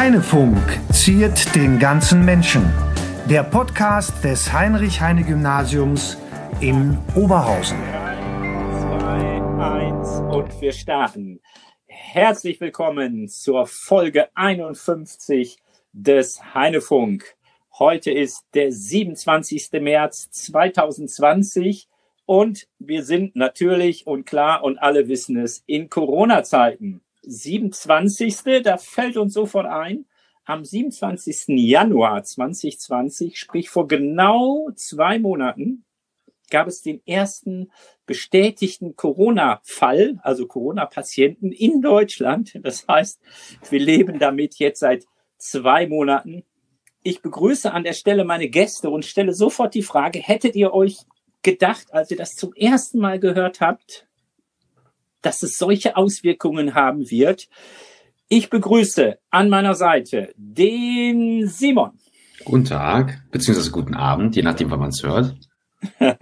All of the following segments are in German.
Heinefunk ziert den ganzen Menschen. Der Podcast des Heinrich-Heine-Gymnasiums in Oberhausen. 2, 1 und wir starten. Herzlich willkommen zur Folge 51 des Heinefunk. Heute ist der 27. März 2020 und wir sind natürlich und klar und alle wissen es in Corona-Zeiten. 27. Da fällt uns sofort ein, am 27. Januar 2020, sprich vor genau zwei Monaten, gab es den ersten bestätigten Corona-Fall, also Corona-Patienten in Deutschland. Das heißt, wir leben damit jetzt seit zwei Monaten. Ich begrüße an der Stelle meine Gäste und stelle sofort die Frage, hättet ihr euch gedacht, als ihr das zum ersten Mal gehört habt, dass es solche Auswirkungen haben wird. Ich begrüße an meiner Seite den Simon. Guten Tag, beziehungsweise guten Abend, je nachdem, wann man es hört.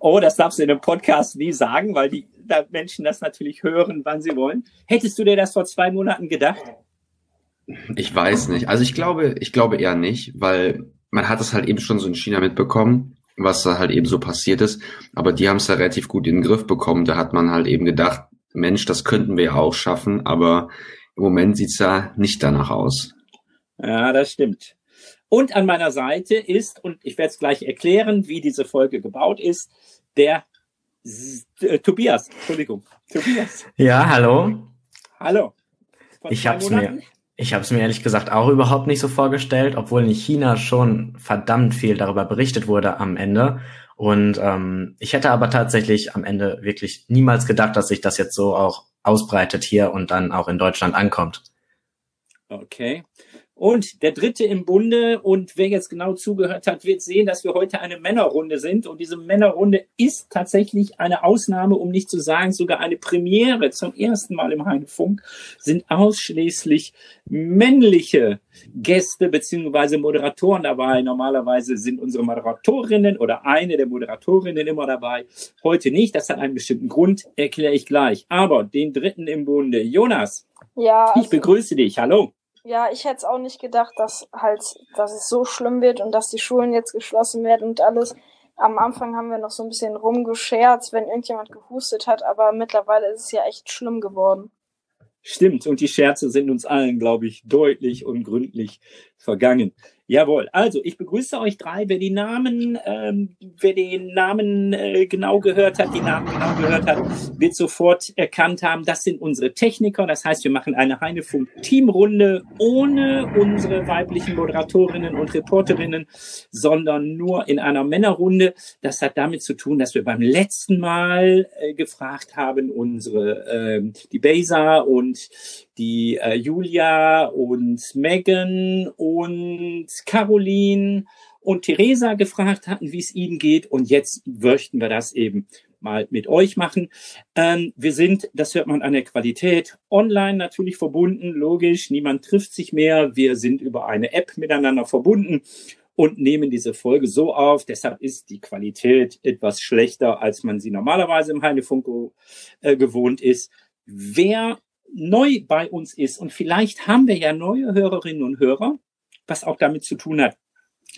oh, das darfst du in einem Podcast nie sagen, weil die Menschen das natürlich hören, wann sie wollen. Hättest du dir das vor zwei Monaten gedacht? Ich weiß nicht. Also ich glaube, ich glaube eher nicht, weil man hat es halt eben schon so in China mitbekommen, was da halt eben so passiert ist. Aber die haben es ja relativ gut in den Griff bekommen. Da hat man halt eben gedacht, Mensch, das könnten wir ja auch schaffen, aber im Moment sieht's ja nicht danach aus. Ja, das stimmt. Und an meiner Seite ist, und ich werde es gleich erklären, wie diese Folge gebaut ist, der äh, Tobias. Entschuldigung. Tobias. Ja, hallo. Hallo. Von ich habe es mir, ich habe es mir ehrlich gesagt auch überhaupt nicht so vorgestellt, obwohl in China schon verdammt viel darüber berichtet wurde am Ende. Und ähm, ich hätte aber tatsächlich am Ende wirklich niemals gedacht, dass sich das jetzt so auch ausbreitet hier und dann auch in Deutschland ankommt. Okay. Und der dritte im Bunde und wer jetzt genau zugehört hat, wird sehen, dass wir heute eine Männerrunde sind. Und diese Männerrunde ist tatsächlich eine Ausnahme, um nicht zu sagen sogar eine Premiere. Zum ersten Mal im Heinefunk sind ausschließlich männliche Gäste beziehungsweise Moderatoren dabei. Normalerweise sind unsere Moderatorinnen oder eine der Moderatorinnen immer dabei. Heute nicht. Das hat einen bestimmten Grund, erkläre ich gleich. Aber den dritten im Bunde, Jonas. Ja. Also ich begrüße dich. Hallo. Ja, ich hätte es auch nicht gedacht, dass halt, dass es so schlimm wird und dass die Schulen jetzt geschlossen werden und alles. Am Anfang haben wir noch so ein bisschen rumgescherzt, wenn irgendjemand gehustet hat, aber mittlerweile ist es ja echt schlimm geworden. Stimmt, und die Scherze sind uns allen, glaube ich, deutlich und gründlich vergangen. Jawohl, also ich begrüße euch drei. Wer die Namen, ähm, wer den Namen äh, genau gehört hat, die Namen genau gehört hat, wird sofort erkannt haben, das sind unsere Techniker. Das heißt, wir machen eine Heinefunk-Teamrunde ohne unsere weiblichen Moderatorinnen und Reporterinnen, sondern nur in einer Männerrunde. Das hat damit zu tun, dass wir beim letzten Mal äh, gefragt haben, unsere äh, die Besa und die äh, Julia und Megan und Caroline und Theresa gefragt hatten, wie es ihnen geht. Und jetzt möchten wir das eben mal mit euch machen. Ähm, wir sind, das hört man an der Qualität, online natürlich verbunden, logisch. Niemand trifft sich mehr. Wir sind über eine App miteinander verbunden und nehmen diese Folge so auf. Deshalb ist die Qualität etwas schlechter, als man sie normalerweise im Heinefunk äh, gewohnt ist. Wer neu bei uns ist und vielleicht haben wir ja neue Hörerinnen und Hörer, was auch damit zu tun hat,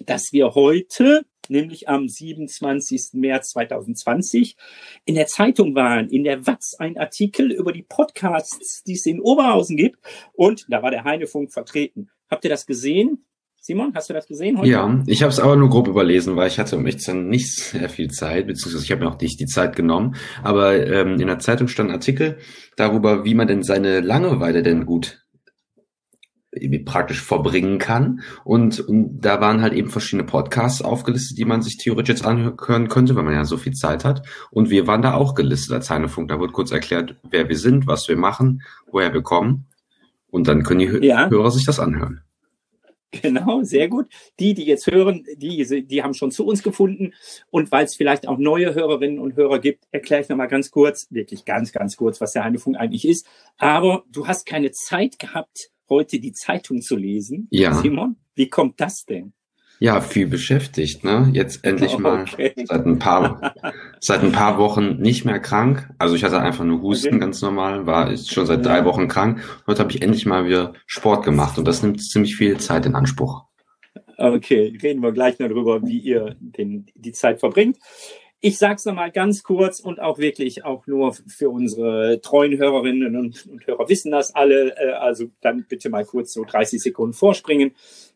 dass wir heute, nämlich am 27. März 2020, in der Zeitung waren, in der Watz ein Artikel über die Podcasts, die es in Oberhausen gibt. Und da war der Heinefunk vertreten. Habt ihr das gesehen? Simon, hast du das gesehen heute? Ja, ich habe es aber nur grob überlesen, weil ich hatte um echt nicht sehr viel Zeit, beziehungsweise ich habe mir auch nicht die Zeit genommen. Aber ähm, in der Zeitung stand ein Artikel darüber, wie man denn seine Langeweile denn gut praktisch verbringen kann. Und, und da waren halt eben verschiedene Podcasts aufgelistet, die man sich theoretisch jetzt anhören könnte, weil man ja so viel Zeit hat. Und wir waren da auch gelistet als Heinefunk. Da wird kurz erklärt, wer wir sind, was wir machen, woher wir kommen. Und dann können die ja. Hörer sich das anhören. Genau, sehr gut. Die, die jetzt hören, die, die haben schon zu uns gefunden. Und weil es vielleicht auch neue Hörerinnen und Hörer gibt, erkläre ich nochmal ganz kurz, wirklich ganz, ganz kurz, was der Heinefunk eigentlich ist. Aber du hast keine Zeit gehabt, heute die Zeitung zu lesen. Ja. Simon, wie kommt das denn? Ja, viel beschäftigt, ne? Jetzt endlich mal okay. seit ein paar, seit ein paar Wochen nicht mehr krank. Also ich hatte einfach nur Husten okay. ganz normal, war ist schon seit drei Wochen krank. Heute habe ich endlich mal wieder Sport gemacht und das nimmt ziemlich viel Zeit in Anspruch. Okay, reden wir gleich noch darüber, wie ihr den, die Zeit verbringt. Ich sage es nochmal ganz kurz und auch wirklich auch nur für unsere treuen Hörerinnen und, und Hörer wissen das alle. Äh, also dann bitte mal kurz so 30 Sekunden vorspringen.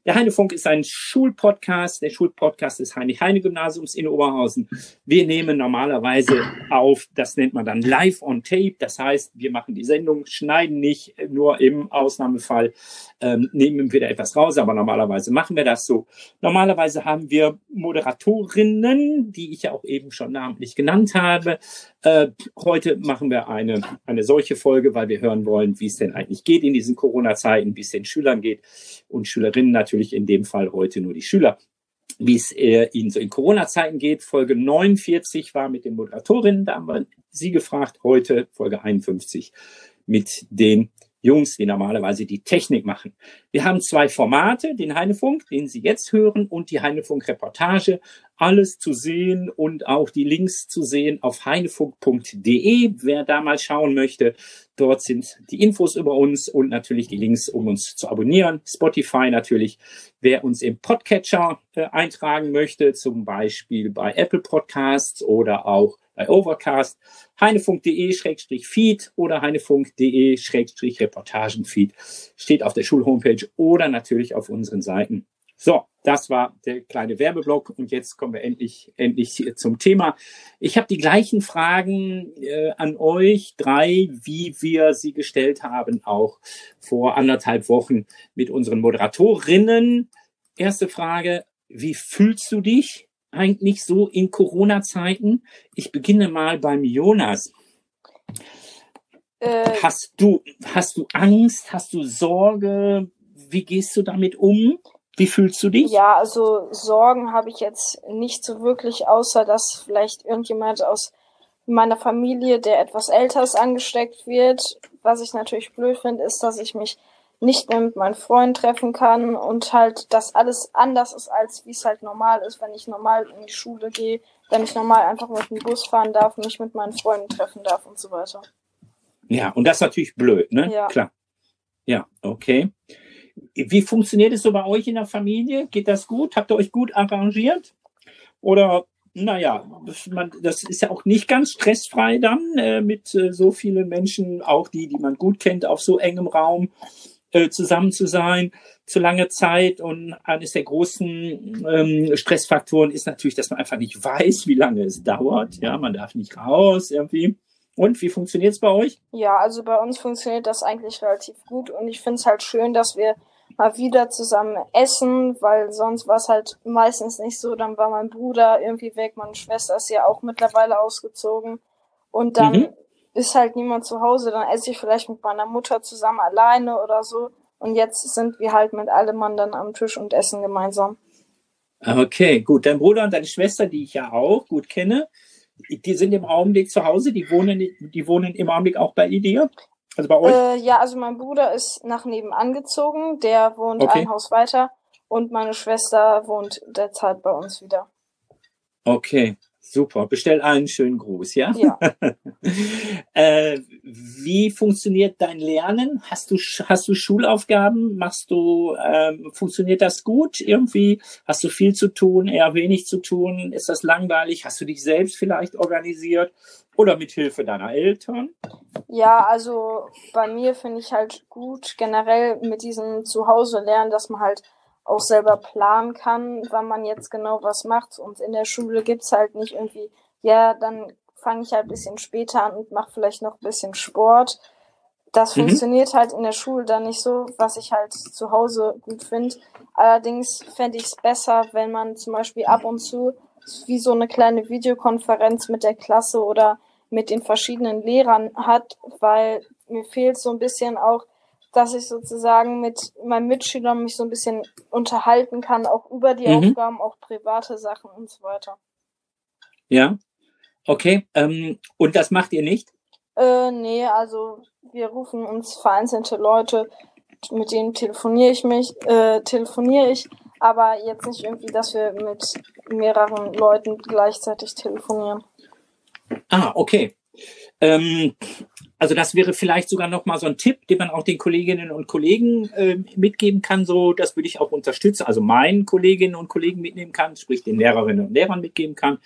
Der Heinefunk ist ein Schulpodcast. Der Schulpodcast des Heinrich-Heine-Gymnasiums in Oberhausen. Wir nehmen normalerweise auf, das nennt man dann live on tape. Das heißt, wir machen die Sendung, schneiden nicht, nur im Ausnahmefall ähm, nehmen wir da etwas raus, aber normalerweise machen wir das so. Normalerweise haben wir Moderatorinnen, die ich ja auch eben schon namentlich genannt habe. Äh, heute machen wir eine, eine solche Folge, weil wir hören wollen, wie es denn eigentlich geht in diesen Corona-Zeiten, wie es den Schülern geht und Schülerinnen natürlich in dem Fall heute nur die Schüler wie es äh, ihnen so in Corona-Zeiten geht. Folge 49 war mit den Moderatorinnen, da haben wir sie gefragt. Heute Folge 51 mit den Jungs, die normalerweise die Technik machen. Wir haben zwei Formate, den Heinefunk, den Sie jetzt hören, und die Heinefunk-Reportage. Alles zu sehen und auch die Links zu sehen auf heinefunk.de, wer da mal schauen möchte. Dort sind die Infos über uns und natürlich die Links, um uns zu abonnieren. Spotify natürlich. Wer uns im Podcatcher äh, eintragen möchte, zum Beispiel bei Apple Podcasts oder auch bei Overcast, heinefunk.de-feed oder heinefunk.de-reportagenfeed steht auf der Schulhomepage oder natürlich auf unseren Seiten. So, das war der kleine Werbeblock und jetzt kommen wir endlich endlich zum Thema. Ich habe die gleichen Fragen äh, an euch drei, wie wir sie gestellt haben, auch vor anderthalb Wochen mit unseren Moderatorinnen. Erste Frage, wie fühlst du dich? eigentlich so in Corona-Zeiten? Ich beginne mal beim Jonas. Äh, hast du, hast du Angst? Hast du Sorge? Wie gehst du damit um? Wie fühlst du dich? Ja, also Sorgen habe ich jetzt nicht so wirklich, außer dass vielleicht irgendjemand aus meiner Familie, der etwas älter ist, angesteckt wird. Was ich natürlich blöd finde, ist, dass ich mich nicht mehr mit meinen Freunden treffen kann und halt, dass alles anders ist, als wie es halt normal ist, wenn ich normal in die Schule gehe, wenn ich normal einfach mit dem Bus fahren darf mich mit meinen Freunden treffen darf und so weiter. Ja, und das ist natürlich blöd, ne? Ja. Klar. Ja, okay. Wie funktioniert es so bei euch in der Familie? Geht das gut? Habt ihr euch gut arrangiert? Oder, naja, das, man, das ist ja auch nicht ganz stressfrei dann äh, mit äh, so vielen Menschen, auch die, die man gut kennt, auf so engem Raum äh, zusammen zu sein, zu lange Zeit. Und eines der großen ähm, Stressfaktoren ist natürlich, dass man einfach nicht weiß, wie lange es dauert. Ja, man darf nicht raus irgendwie. Und wie funktioniert es bei euch? Ja, also bei uns funktioniert das eigentlich relativ gut und ich finde es halt schön, dass wir mal wieder zusammen essen, weil sonst war es halt meistens nicht so. Dann war mein Bruder irgendwie weg, meine Schwester ist ja auch mittlerweile ausgezogen und dann mhm ist halt niemand zu Hause, dann esse ich vielleicht mit meiner Mutter zusammen alleine oder so. Und jetzt sind wir halt mit allem Mann dann am Tisch und essen gemeinsam. Okay, gut. Dein Bruder und deine Schwester, die ich ja auch gut kenne, die sind im Augenblick zu Hause, die wohnen, die wohnen im Augenblick auch bei dir? Also bei euch? Äh, ja, also mein Bruder ist nach nebenan gezogen, der wohnt okay. ein Haus weiter und meine Schwester wohnt derzeit bei uns wieder. Okay, Super, bestell einen schönen Gruß, ja? Ja. äh, wie funktioniert dein Lernen? Hast du hast du Schulaufgaben? Machst du ähm, funktioniert das gut irgendwie? Hast du viel zu tun, eher wenig zu tun? Ist das langweilig? Hast du dich selbst vielleicht organisiert oder mit Hilfe deiner Eltern? Ja, also bei mir finde ich halt gut generell mit diesem Zuhause lernen, dass man halt auch selber planen kann, wann man jetzt genau was macht. Und in der Schule gibt's halt nicht irgendwie, ja, dann fange ich halt ein bisschen später an und mache vielleicht noch ein bisschen Sport. Das mhm. funktioniert halt in der Schule dann nicht so, was ich halt zu Hause gut finde. Allerdings fände ich es besser, wenn man zum Beispiel ab und zu wie so eine kleine Videokonferenz mit der Klasse oder mit den verschiedenen Lehrern hat, weil mir fehlt so ein bisschen auch dass ich sozusagen mit meinen Mitschülern mich so ein bisschen unterhalten kann, auch über die mhm. Aufgaben, auch private Sachen und so weiter. Ja, okay. Ähm, und das macht ihr nicht? Äh, nee, also wir rufen uns vereinzelte Leute, mit denen telefoniere ich mich, äh, telefoniere ich, aber jetzt nicht irgendwie, dass wir mit mehreren Leuten gleichzeitig telefonieren. Ah, okay. Ähm, also das wäre vielleicht sogar noch mal so ein Tipp, den man auch den Kolleginnen und Kollegen äh, mitgeben kann. So, das würde ich auch unterstützen. Also meinen Kolleginnen und Kollegen mitnehmen kann, sprich den Lehrerinnen und Lehrern mitgeben kann,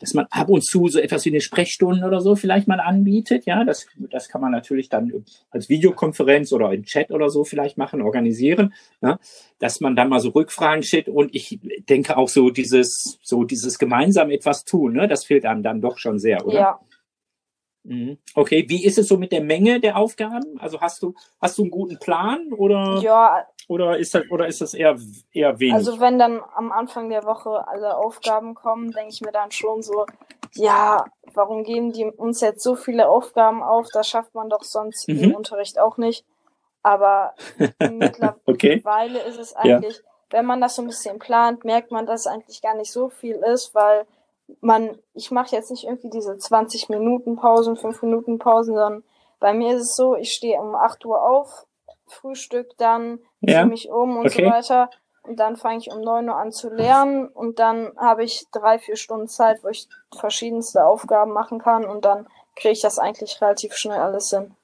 dass man ab und zu so etwas wie eine Sprechstunde oder so vielleicht mal anbietet. Ja, das, das kann man natürlich dann als Videokonferenz oder im Chat oder so vielleicht machen, organisieren. Ja, dass man dann mal so Rückfragen stellt und ich denke auch so dieses, so dieses gemeinsam etwas tun. Ne, das fehlt einem dann doch schon sehr, oder? Ja. Okay, wie ist es so mit der Menge der Aufgaben? Also hast du hast du einen guten Plan oder ja, oder ist das oder ist das eher eher wenig? also wenn dann am Anfang der Woche alle Aufgaben kommen, denke ich mir dann schon so, ja, warum geben die uns jetzt so viele Aufgaben auf? Das schafft man doch sonst Mhm. im Unterricht auch nicht. Aber mittlerweile okay. ist es eigentlich, wenn man das so ein bisschen plant, merkt man, dass es eigentlich gar nicht so viel ist, weil man, ich mache jetzt nicht irgendwie diese 20 Minuten Pausen, 5 Minuten Pausen, sondern bei mir ist es so, ich stehe um 8 Uhr auf, Frühstück dann, Ja. ziehe mich um und Okay. so weiter. Und dann fange ich um 9 Uhr an zu lernen und dann habe ich drei, vier Stunden Zeit, wo ich verschiedenste Aufgaben machen kann und dann kriege ich das eigentlich relativ schnell alles hin.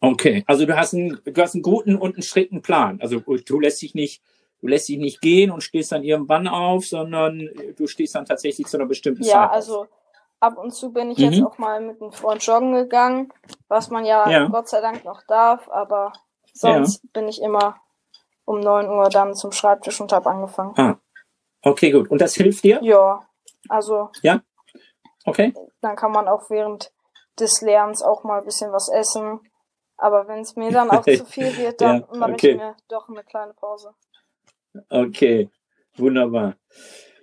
Okay, also du hast einen du hast einen guten und einen strikten Plan. Also du lässt dich nicht du lässt dich nicht gehen und stehst dann irgendwann auf, sondern du stehst dann tatsächlich zu einer bestimmten Zeit. Ja, also ab und zu bin ich Mhm. jetzt auch mal mit einem Freund joggen gegangen, was man ja, Ja. Gott sei Dank noch darf, aber sonst bin ich immer um 9 Uhr dann zum Schreibtisch und habe angefangen. Ah. Okay, gut. Und das hilft dir? Ja, also Okay. dann kann man auch während des Lernens auch mal ein bisschen was essen. Aber wenn es mir dann auch zu viel wird, dann Ja, mache okay. ich mir doch eine kleine Pause. Okay. Wunderbar.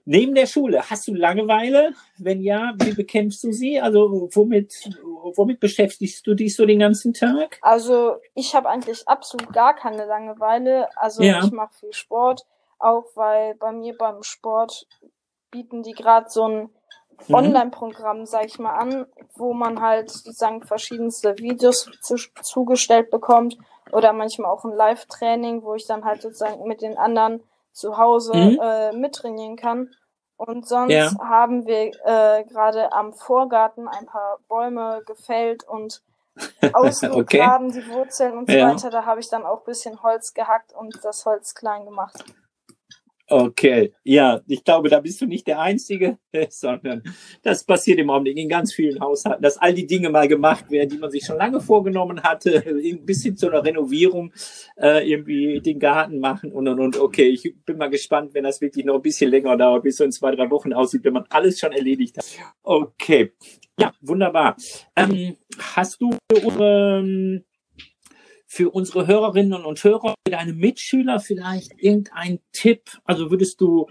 Neben der Schule, hast du Langeweile? Wenn ja, wie bekämpfst du sie? Also womit, womit beschäftigst du dich so den ganzen Tag? Also ich habe eigentlich absolut gar keine Langeweile. Also Ja. ich mache viel Sport, auch weil bei mir beim Sport bieten die gerade so ein Mhm. Online-Programm, sag ich mal, an, wo man halt sozusagen verschiedenste Videos zu, zugestellt bekommt oder manchmal auch ein Live-Training, wo ich dann halt sozusagen mit den anderen zu Hause Mhm. äh, mittrainieren kann. Und sonst Ja. haben wir äh, gerade am Vorgarten ein paar Bäume gefällt und ausgegraben, die Wurzeln und so Ja. weiter. Da habe ich dann auch ein bisschen Holz gehackt und das Holz klein gemacht. Okay, ja, ich glaube, da bist du nicht der Einzige, sondern das passiert im Augenblick in ganz vielen Haushalten, dass all die Dinge mal gemacht werden, die man sich schon lange vorgenommen hatte, bis hin zu einer Renovierung, äh, irgendwie den Garten machen und und und. Okay, ich bin mal gespannt, wenn das wirklich noch ein bisschen länger dauert, bis so in zwei, drei Wochen aussieht, wenn man alles schon erledigt hat. Okay, ja, wunderbar. Ähm, hast du unsere, ähm, für unsere Hörerinnen und Hörer, für deine Mitschüler vielleicht irgendein Tipp? Also würdest du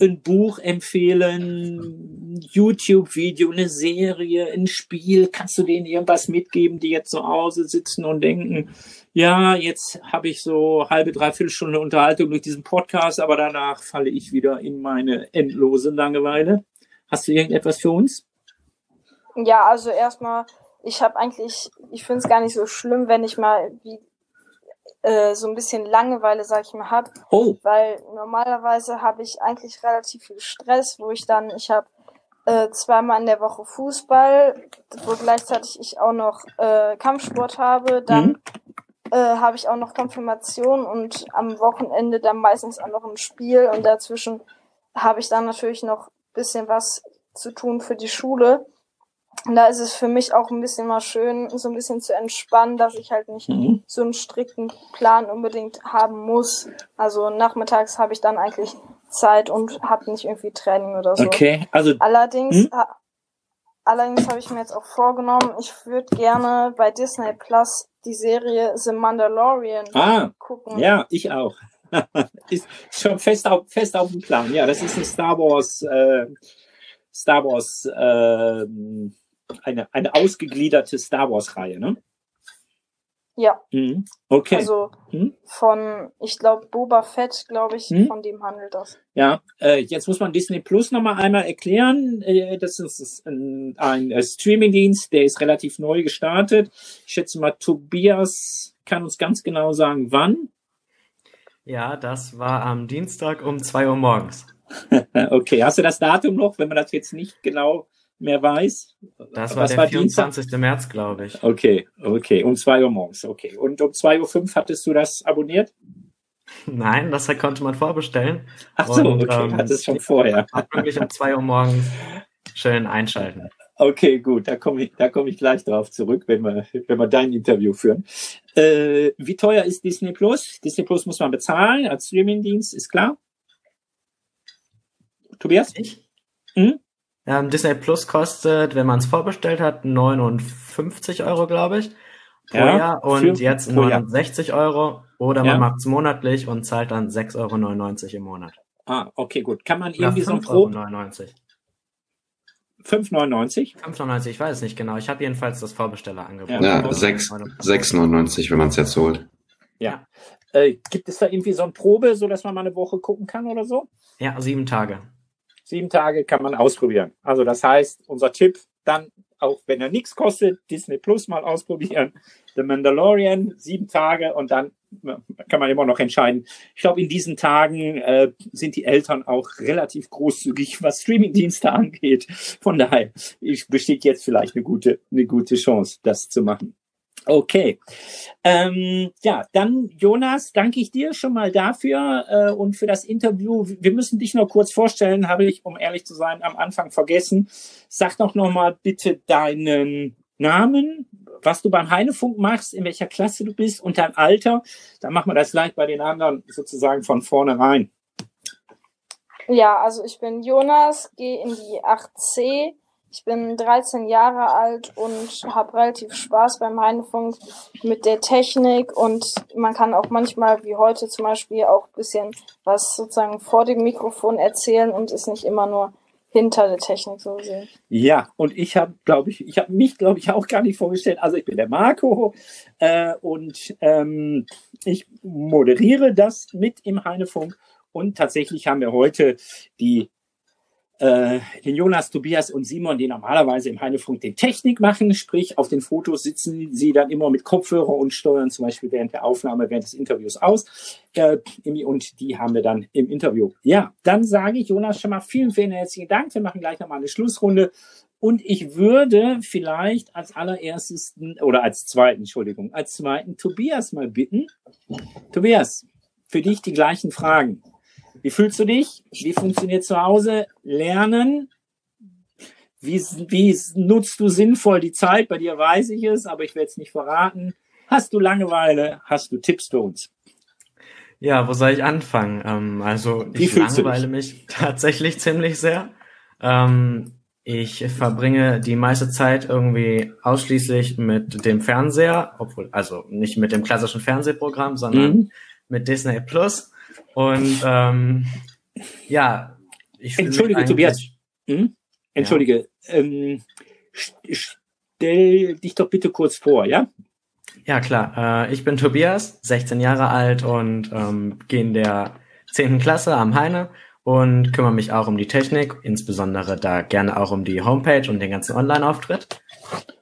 ein Buch empfehlen, YouTube-Video, eine Serie, ein Spiel? Kannst du denen irgendwas mitgeben, die jetzt zu Hause sitzen und denken, ja, jetzt habe ich so halbe, dreiviertel Stunde Unterhaltung durch diesen Podcast, aber danach falle ich wieder in meine endlose Langeweile. Hast du irgendetwas für uns? Ja, also erstmal, ich habe eigentlich, ich finde es gar nicht so schlimm, wenn ich mal wie äh, so ein bisschen Langeweile, sag ich mal, hab, Oh, weil normalerweise habe ich eigentlich relativ viel Stress, wo ich dann, ich habe äh, zweimal in der Woche Fußball, wo gleichzeitig ich auch noch äh, Kampfsport habe, dann Mhm. äh, habe ich auch noch Konfirmation und am Wochenende dann meistens auch noch ein Spiel und dazwischen habe ich dann natürlich noch bisschen was zu tun für die Schule. Und da ist es für mich auch ein bisschen mal schön, so ein bisschen zu entspannen, dass ich halt nicht Mhm. so einen strikten Plan unbedingt haben muss. Also nachmittags habe ich dann eigentlich Zeit und habe nicht irgendwie Training oder so. okay. Also, Allerdings, Hm? allerdings habe ich mir jetzt auch vorgenommen, ich würde gerne bei Disney Plus die Serie The Mandalorian ah, gucken. Ja, ich auch. ist schon fest auf, fest auf dem Plan. Ja, das ist ein Star Wars, äh, Star Wars, ähm, eine, eine ausgegliederte Star Wars Reihe, ne? Ja, Mhm. Okay. also Hm? von, ich glaube, Boba Fett, glaube ich, Hm? von dem handelt das. ja, äh, jetzt muss man Disney Plus nochmal einmal erklären. Äh, das ist ein, ein äh, Streamingdienst, der ist relativ neu gestartet. Ich schätze mal, Tobias kann uns ganz genau sagen, wann. Ja, das war am Dienstag um zwei Uhr morgens. Okay, hast du das Datum noch, wenn man das jetzt nicht genau mehr weiß? Das war Was der war 24. Dienstag? März, glaube ich. Okay, okay. Um zwei Uhr morgens, okay. Und um zwei Uhr fünf hattest du das abonniert? Nein, das konnte man vorbestellen. Ach so, und, okay, ähm, hattest schon vorher. Wirklich um zwei Uhr morgens schön einschalten. Okay, gut, da komme ich, da komme ich gleich drauf zurück, wenn wir, wenn wir dein Interview führen. Äh, wie teuer ist Disney Plus? Disney Plus muss man bezahlen als Streamingdienst, ist klar. Tobias? Ich? Hm? Ähm, Disney Plus kostet, wenn man es vorbestellt hat, 59 Euro, glaube ich, pro ja, Jahr und jetzt 69 Jahr. Euro. Oder man ja. macht es monatlich und zahlt dann 6,99 Euro im Monat. Ah, okay, gut. Kann man irgendwie so ein Pro... 5,99 5,99? 5,99, ich weiß es nicht genau. Ich habe jedenfalls das Vorbestellerangebot. Ja, 6,99, wenn man es jetzt holt. Ja. Äh, gibt es da irgendwie so ein Probe, so dass man mal eine Woche gucken kann oder so? Ja, sieben Tage. Sieben Tage kann man ausprobieren. Also das heißt, unser Tipp, dann auch wenn er nichts kostet, Disney Plus mal ausprobieren. The Mandalorian, sieben Tage und dann kann man immer noch entscheiden. Ich glaube, in diesen Tagen äh, sind die Eltern auch relativ großzügig, was Streamingdienste angeht. Von daher besteht jetzt vielleicht eine gute, eine gute Chance, das zu machen. Okay. Ähm, ja, dann Jonas, danke ich dir schon mal dafür äh, und für das Interview. Wir müssen dich noch kurz vorstellen, habe ich, um ehrlich zu sein, am Anfang vergessen. Sag doch noch mal bitte deinen Namen, was du beim Heinefunk machst, in welcher Klasse du bist und dein Alter. Dann machen wir das gleich bei den anderen sozusagen von vornherein. Ja, also ich bin Jonas, gehe in die 8C ich bin 13 Jahre alt und habe relativ Spaß beim Heinefunk mit der Technik und man kann auch manchmal, wie heute zum Beispiel, auch ein bisschen was sozusagen vor dem Mikrofon erzählen und ist nicht immer nur hinter der Technik so sehen. Ja, und ich habe, glaube ich, ich habe mich, glaube ich, auch gar nicht vorgestellt. Also ich bin der Marco äh, und ähm, ich moderiere das mit im Heinefunk. Und tatsächlich haben wir heute die äh, den Jonas, Tobias und Simon, die normalerweise im Heinefunk den Technik machen, sprich auf den Fotos sitzen sie dann immer mit Kopfhörer und steuern zum Beispiel während der Aufnahme, während des Interviews aus. Äh, und die haben wir dann im Interview. Ja, dann sage ich Jonas schon mal vielen, vielen herzlichen Dank. Wir machen gleich nochmal eine Schlussrunde. Und ich würde vielleicht als allererstes oder als zweiten, Entschuldigung, als zweiten Tobias mal bitten. Tobias, für dich die gleichen Fragen. Wie fühlst du dich? Wie funktioniert zu Hause? Lernen? Wie, wie nutzt du sinnvoll die Zeit? Bei dir weiß ich es, aber ich werde es nicht verraten. Hast du Langeweile? Hast du Tipps für uns? Ja, wo soll ich anfangen? Ähm, also ich langweile mich tatsächlich ziemlich sehr. Ähm, ich verbringe die meiste Zeit irgendwie ausschließlich mit dem Fernseher, obwohl, also nicht mit dem klassischen Fernsehprogramm, sondern mhm. mit Disney Plus. Und ähm, ja, ich Entschuldige, Tobias. Hm? Entschuldige. Ja. Ähm, stell dich doch bitte kurz vor, ja? Ja, klar. Äh, ich bin Tobias, 16 Jahre alt und ähm, gehe in der 10. Klasse am Heine und kümmere mich auch um die Technik, insbesondere da gerne auch um die Homepage und den ganzen Online-Auftritt.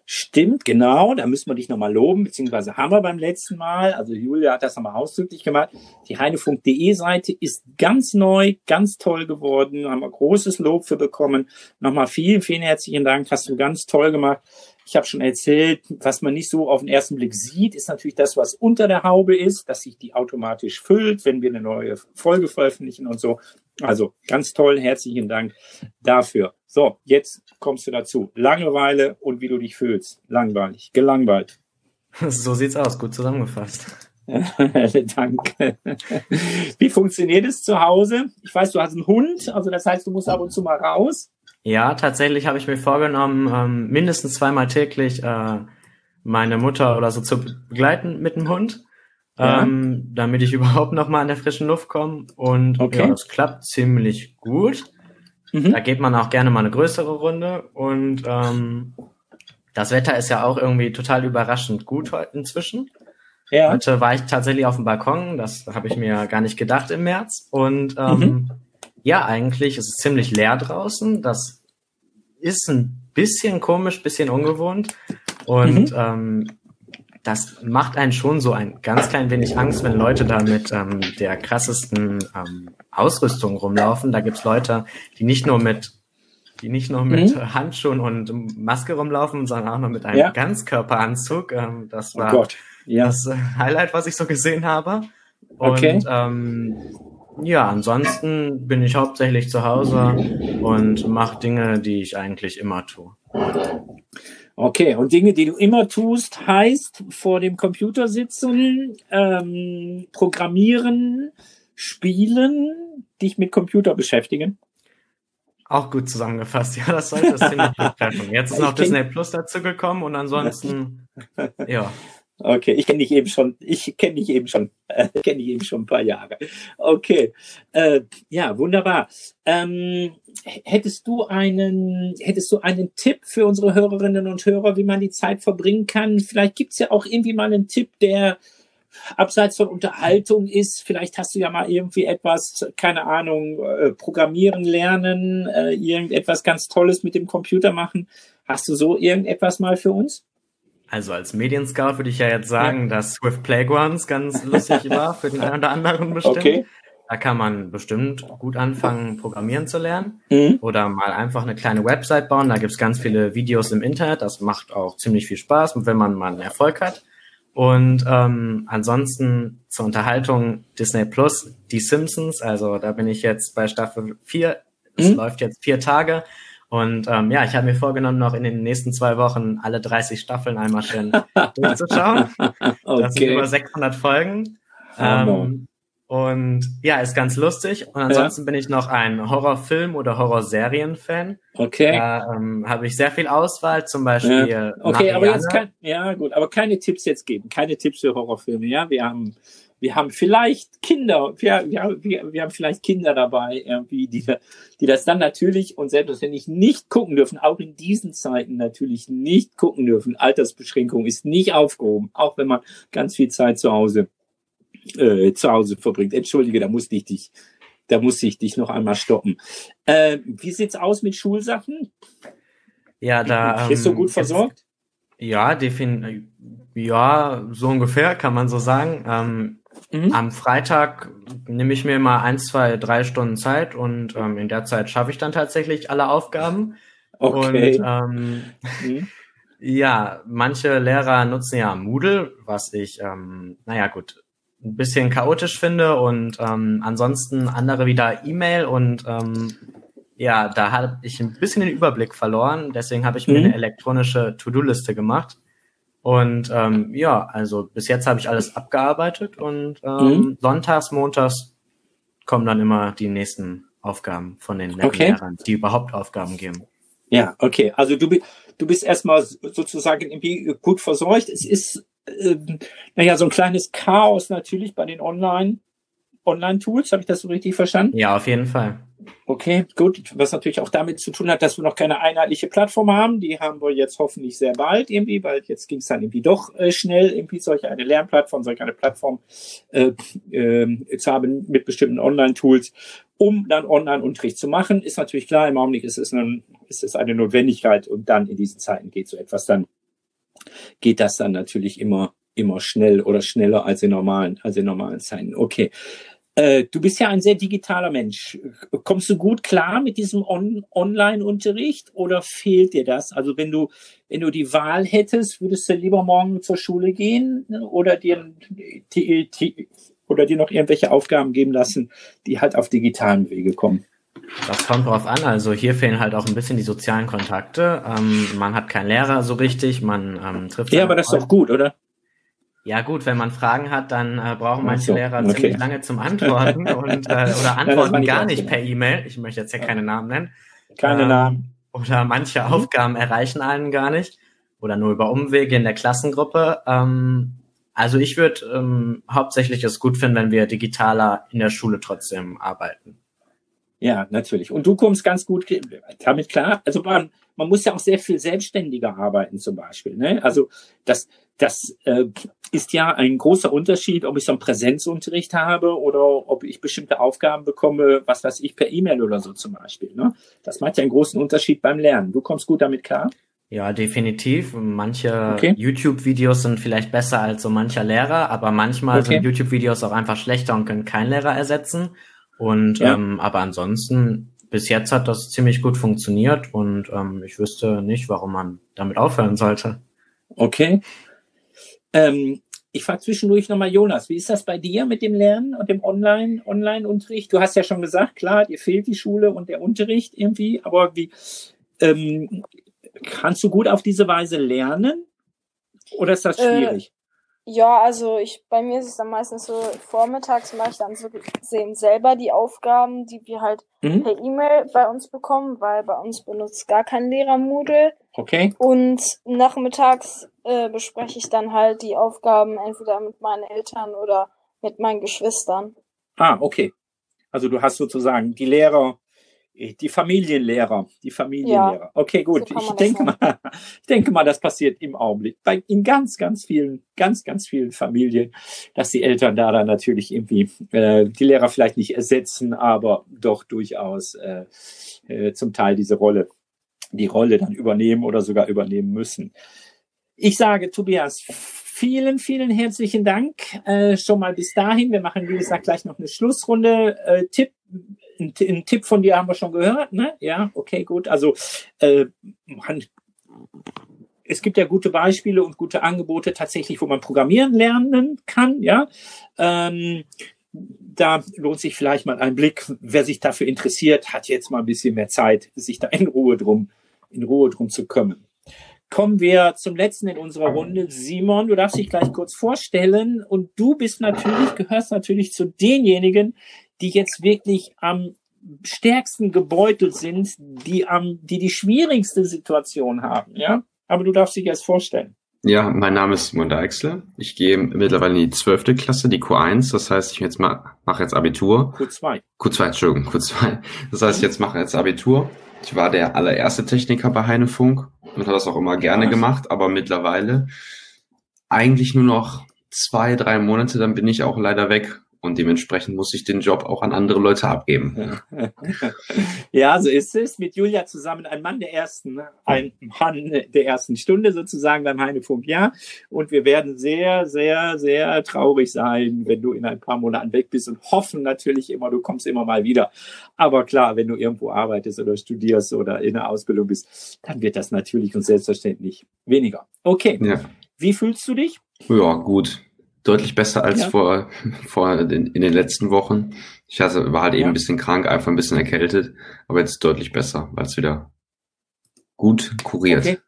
Stimmt, genau. Da müssen wir dich nochmal loben, beziehungsweise haben wir beim letzten Mal. Also Julia hat das nochmal ausdrücklich gemacht. Die heinefunk.de Seite ist ganz neu, ganz toll geworden. Haben wir großes Lob für bekommen. Nochmal vielen, vielen herzlichen Dank. Hast du ganz toll gemacht. Ich habe schon erzählt, was man nicht so auf den ersten Blick sieht, ist natürlich das, was unter der Haube ist, dass sich die automatisch füllt, wenn wir eine neue Folge veröffentlichen und so. Also ganz toll, herzlichen Dank dafür. So, jetzt kommst du dazu. Langeweile und wie du dich fühlst. Langweilig, gelangweilt. So sieht's aus, gut zusammengefasst. Danke. Wie funktioniert es zu Hause? Ich weiß, du hast einen Hund, also das heißt, du musst ab und zu mal raus. Ja, tatsächlich habe ich mir vorgenommen, ähm, mindestens zweimal täglich äh, meine Mutter oder so zu begleiten mit dem Hund, ja. ähm, damit ich überhaupt noch mal in der frischen Luft komme. Und okay. ja, das klappt ziemlich gut. Mhm. Da geht man auch gerne mal eine größere Runde. Und ähm, das Wetter ist ja auch irgendwie total überraschend gut inzwischen. Ja. Heute war ich tatsächlich auf dem Balkon, das habe ich mir gar nicht gedacht im März. Und ähm, mhm. Ja, eigentlich ist es ziemlich leer draußen. Das ist ein bisschen komisch, bisschen ungewohnt. Und mhm. ähm, das macht einen schon so ein ganz klein wenig Angst, wenn Leute da mit ähm, der krassesten ähm, Ausrüstung rumlaufen. Da gibt's Leute, die nicht nur mit die nicht nur mit mhm. Handschuhen und Maske rumlaufen, sondern auch noch mit einem ja. Ganzkörperanzug. Ähm, das oh war oh ja. das äh, Highlight, was ich so gesehen habe. Und okay. ähm, ja, ansonsten bin ich hauptsächlich zu Hause und mache Dinge, die ich eigentlich immer tue. Okay, und Dinge, die du immer tust, heißt vor dem Computer sitzen, ähm, programmieren, spielen, dich mit Computer beschäftigen. Auch gut zusammengefasst. Ja, das sollte es ziemlich treffen. Jetzt ist noch Disney Plus dazu gekommen und ansonsten, ja. Okay, ich kenne dich eben schon, ich kenne dich eben schon, äh, kenne dich eben schon ein paar Jahre. Okay, äh, ja, wunderbar. Ähm, hättest du einen, hättest du einen Tipp für unsere Hörerinnen und Hörer, wie man die Zeit verbringen kann? Vielleicht gibt's ja auch irgendwie mal einen Tipp, der abseits von Unterhaltung ist. Vielleicht hast du ja mal irgendwie etwas, keine Ahnung, äh, programmieren lernen, äh, irgendetwas ganz Tolles mit dem Computer machen. Hast du so irgendetwas mal für uns? Also als Medienscout würde ich ja jetzt sagen, ja. dass Swift Playgrounds ganz lustig war für den einen oder anderen bestimmt. Okay. Da kann man bestimmt gut anfangen, programmieren zu lernen. Mhm. Oder mal einfach eine kleine Website bauen. Da gibt's ganz viele Videos im Internet. Das macht auch ziemlich viel Spaß, wenn man mal einen Erfolg hat. Und ähm, ansonsten zur Unterhaltung Disney Plus, die Simpsons. Also da bin ich jetzt bei Staffel 4. Es mhm. läuft jetzt vier Tage. Und ähm, ja, ich habe mir vorgenommen, noch in den nächsten zwei Wochen alle 30 Staffeln einmal schön durchzuschauen. okay. Das sind über 600 Folgen. Ähm, und ja, ist ganz lustig. Und ansonsten ja. bin ich noch ein Horrorfilm- oder Horrorserien-Fan. Okay. Da ähm, habe ich sehr viel Auswahl, zum Beispiel. Ja. Okay, Marianne. aber jetzt kein, ja gut, aber keine Tipps jetzt geben, keine Tipps für Horrorfilme, ja. Wir haben wir haben vielleicht Kinder, wir, wir, wir, haben vielleicht Kinder dabei, irgendwie, die, die das dann natürlich und selbstverständlich nicht gucken dürfen, auch in diesen Zeiten natürlich nicht gucken dürfen. Altersbeschränkung ist nicht aufgehoben, auch wenn man ganz viel Zeit zu Hause, äh, zu Hause verbringt. Entschuldige, da musste ich dich, da musste ich dich noch einmal stoppen. Äh, wie sieht's aus mit Schulsachen? Ja, da. Bist du ähm, gut versorgt? Ja, defin ja, so ungefähr kann man so sagen. Ähm, Mhm. Am Freitag nehme ich mir mal ein, zwei, drei Stunden Zeit und ähm, in der Zeit schaffe ich dann tatsächlich alle Aufgaben. Okay. Und ähm, mhm. ja, manche Lehrer nutzen ja Moodle, was ich, ähm, naja gut, ein bisschen chaotisch finde und ähm, ansonsten andere wieder E-Mail und ähm, ja, da habe ich ein bisschen den Überblick verloren. Deswegen habe ich mir mhm. eine elektronische To-Do-Liste gemacht und ähm, ja, also bis jetzt habe ich alles abgearbeitet und ähm, mhm. sonntags, montags kommen dann immer die nächsten Aufgaben von den okay. Lehrern, die überhaupt Aufgaben geben. Ja, okay. Also du, du bist erstmal sozusagen irgendwie gut versorgt. Es ist, äh, naja, so ein kleines Chaos natürlich bei den Online, Online-Tools. Habe ich das so richtig verstanden? Ja, auf jeden Fall. Okay, gut. Was natürlich auch damit zu tun hat, dass wir noch keine einheitliche Plattform haben. Die haben wir jetzt hoffentlich sehr bald irgendwie, weil jetzt ging es dann irgendwie doch äh, schnell, irgendwie solche eine Lernplattform, solche eine Plattform äh, äh, zu haben mit bestimmten Online-Tools, um dann Online-Unterricht zu machen. Ist natürlich klar, im Augenblick ist es, ein, ist es eine Notwendigkeit und dann in diesen Zeiten geht so etwas dann, geht das dann natürlich immer immer schnell oder schneller als in normalen, als in normalen Zeiten. Okay. Äh, du bist ja ein sehr digitaler Mensch. Kommst du gut klar mit diesem On Online-Unterricht oder fehlt dir das? Also wenn du, wenn du die Wahl hättest, würdest du lieber morgen zur Schule gehen oder dir, die, die, oder dir noch irgendwelche Aufgaben geben lassen, die halt auf digitalen Wege kommen? Das kommt drauf an. Also hier fehlen halt auch ein bisschen die sozialen Kontakte. Ähm, man hat keinen Lehrer so richtig, man ähm, trifft. Ja, aber das ist doch gut, oder? Ja gut, wenn man Fragen hat, dann äh, brauchen manche so, Lehrer okay. ziemlich lange zum Antworten und äh, oder antworten ja, gar nicht per E-Mail. Ich möchte jetzt ja keine Namen nennen. Keine ähm, Namen. Oder manche mhm. Aufgaben erreichen einen gar nicht oder nur über Umwege in der Klassengruppe. Ähm, also ich würde ähm, hauptsächlich es gut finden, wenn wir digitaler in der Schule trotzdem arbeiten. Ja, natürlich. Und du kommst ganz gut damit klar. Also man, man muss ja auch sehr viel selbstständiger arbeiten zum Beispiel. Ne? Also das, das äh, ist ja ein großer Unterschied, ob ich so einen Präsenzunterricht habe oder ob ich bestimmte Aufgaben bekomme, was weiß ich, per E-Mail oder so zum Beispiel. Ne? Das macht ja einen großen Unterschied beim Lernen. Du kommst gut damit klar? Ja, definitiv. Manche okay. YouTube-Videos sind vielleicht besser als so mancher Lehrer, aber manchmal okay. sind YouTube-Videos auch einfach schlechter und können keinen Lehrer ersetzen. Und ja. ähm, aber ansonsten bis jetzt hat das ziemlich gut funktioniert und ähm, ich wüsste nicht, warum man damit aufhören sollte. Okay. Ähm, ich frage zwischendurch nochmal Jonas, wie ist das bei dir mit dem Lernen und dem Online, Online-Unterricht? Du hast ja schon gesagt, klar, dir fehlt die Schule und der Unterricht irgendwie, aber wie ähm, kannst du gut auf diese Weise lernen? Oder ist das äh, schwierig? Ja, also ich bei mir ist es dann meistens so, vormittags mache ich dann so sehen selber die Aufgaben, die wir halt mhm. per E-Mail bei uns bekommen, weil bei uns benutzt gar kein Lehrer Moodle. Okay. Und nachmittags äh, bespreche ich dann halt die Aufgaben entweder mit meinen Eltern oder mit meinen Geschwistern. Ah, okay. Also du hast sozusagen die Lehrer, die Familienlehrer, die Familienlehrer. Ja, okay, gut. So ich denke mal, ich denke mal, das passiert im Augenblick bei in ganz, ganz vielen, ganz, ganz vielen Familien, dass die Eltern da dann natürlich irgendwie äh, die Lehrer vielleicht nicht ersetzen, aber doch durchaus äh, äh, zum Teil diese Rolle, die Rolle dann übernehmen oder sogar übernehmen müssen. Ich sage, Tobias, vielen, vielen herzlichen Dank äh, schon mal bis dahin. Wir machen, wie gesagt, gleich noch eine Schlussrunde. Äh, Tipp, ein, Tipp von dir haben wir schon gehört, ne? Ja, okay, gut. Also äh, man, es gibt ja gute Beispiele und gute Angebote tatsächlich, wo man programmieren lernen kann, ja. Ähm, da lohnt sich vielleicht mal ein Blick. Wer sich dafür interessiert, hat jetzt mal ein bisschen mehr Zeit, sich da in Ruhe drum, in Ruhe drum zu kümmern kommen wir zum letzten in unserer Runde. Simon, du darfst dich gleich kurz vorstellen und du bist natürlich, gehörst natürlich zu denjenigen, die jetzt wirklich am stärksten gebeutelt sind, die am, die die schwierigste Situation haben, ja? Aber du darfst dich erst vorstellen. Ja, mein Name ist Simon Deixler. Ich gehe mittlerweile in die zwölfte Klasse, die Q1. Das heißt, ich jetzt mal mache jetzt Abitur. Q2. Q2, Entschuldigung, Q2. Das heißt, ich jetzt mache jetzt Abitur. Ich war der allererste Techniker bei Heinefunk und habe das auch immer gerne gemacht, aber mittlerweile eigentlich nur noch zwei, drei Monate, dann bin ich auch leider weg und dementsprechend muss ich den Job auch an andere Leute abgeben. Ja, so ist es. Mit Julia zusammen ein Mann der ersten, ein Mann der ersten Stunde sozusagen beim Heinefunk, ja. Und wir werden sehr, sehr, sehr traurig sein, wenn du in ein paar Monaten weg bist und hoffen natürlich immer, du kommst immer mal wieder. Aber klar, wenn du irgendwo arbeitest oder studierst oder in der Ausbildung bist, dann wird das natürlich und selbstverständlich weniger. Okay. Ja. Wie fühlst du dich? Ja, gut deutlich besser als ja. vor, vor den, in den letzten Wochen. Ich hatte, war halt eben ein bisschen krank, einfach ein bisschen erkältet, aber jetzt deutlich besser, weil es wieder gut kuriert. Okay.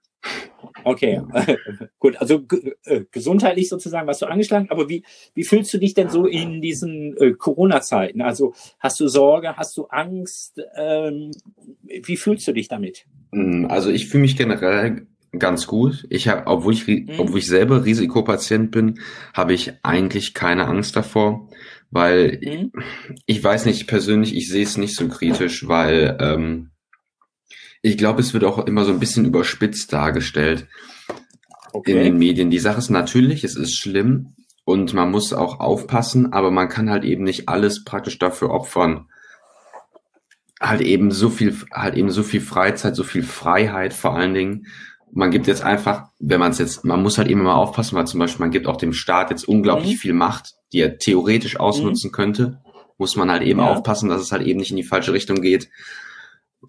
Okay, gut, also äh, gesundheitlich sozusagen warst du angeschlagen, aber wie, wie fühlst du dich denn so in diesen äh, Corona-Zeiten? Also hast du Sorge, hast du Angst? Ähm, wie fühlst du dich damit? Hm, also ich fühle mich generell ganz gut. Ich habe, obwohl ich, mhm. obwohl ich selber Risikopatient bin, habe ich eigentlich keine Angst davor, weil mhm. ich weiß nicht persönlich, ich sehe es nicht so kritisch, weil ähm, ich glaube, es wird auch immer so ein bisschen überspitzt dargestellt okay. in den Medien. Die Sache ist natürlich, es ist schlimm und man muss auch aufpassen, aber man kann halt eben nicht alles praktisch dafür opfern. Halt eben so viel, halt eben so viel Freizeit, so viel Freiheit vor allen Dingen man gibt jetzt einfach, wenn man es jetzt, man muss halt immer mal aufpassen, weil zum Beispiel man gibt auch dem Staat jetzt unglaublich mhm. viel Macht, die er theoretisch ausnutzen mhm. könnte, muss man halt eben ja. aufpassen, dass es halt eben nicht in die falsche Richtung geht,